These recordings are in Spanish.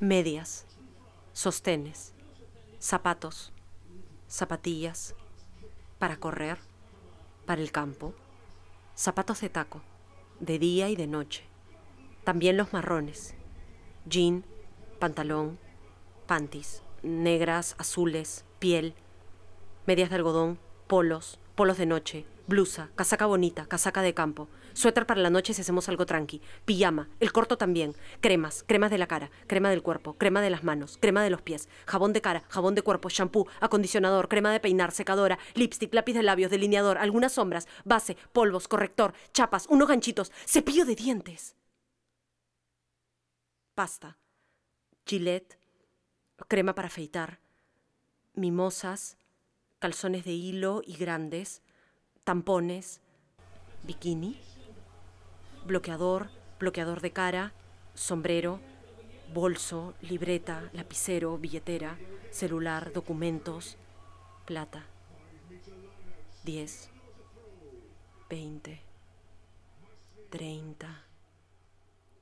medias, sostenes, zapatos, zapatillas, para correr, para el campo, zapatos de taco, de día y de noche, también los marrones, jean, pantalón, panties, negras, azules, piel, medias de algodón, polos, polos de noche, blusa, casaca bonita, casaca de campo, suéter para la noche si hacemos algo tranqui, pijama, el corto también, cremas, cremas de la cara, crema del cuerpo, crema de las manos, crema de los pies, jabón de cara, jabón de cuerpo, shampoo, acondicionador, crema de peinar, secadora, lipstick, lápiz de labios, delineador, algunas sombras, base, polvos, corrector, chapas, unos ganchitos, cepillo de dientes. Pasta, Gillette, crema para afeitar, mimosas, calzones de hilo y grandes, tampones, bikini, bloqueador, bloqueador de cara, sombrero, bolso, libreta, lapicero, billetera, celular, documentos, plata. 10, 20, 30,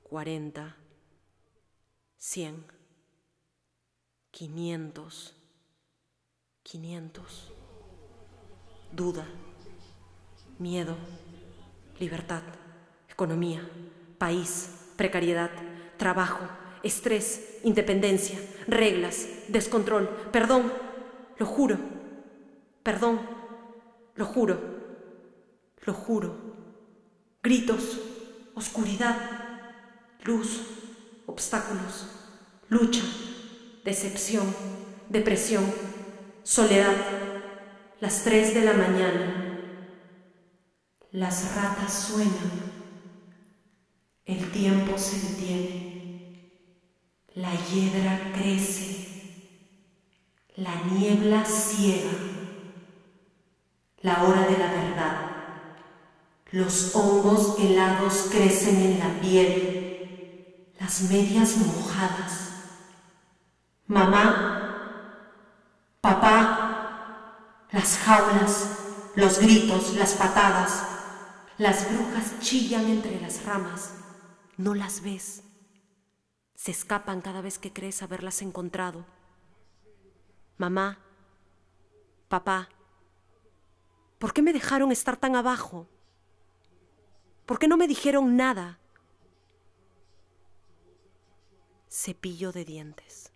40, 100, 500, 500. Duda, miedo, libertad, economía, país, precariedad, trabajo, estrés, independencia, reglas, descontrol, perdón, lo juro, perdón, lo juro, lo juro, gritos, oscuridad, luz, obstáculos, lucha, decepción, depresión, soledad, las tres de la mañana. Las ratas suenan, el tiempo se detiene, la hiedra crece, la niebla ciega, la hora de la verdad. Los hongos helados crecen en la piel, las medias mojadas. Mamá, papá, las jaulas, los gritos, las patadas. Las brujas chillan entre las ramas. No las ves. Se escapan cada vez que crees haberlas encontrado. Mamá, papá, ¿por qué me dejaron estar tan abajo? ¿Por qué no me dijeron nada? Cepillo de dientes.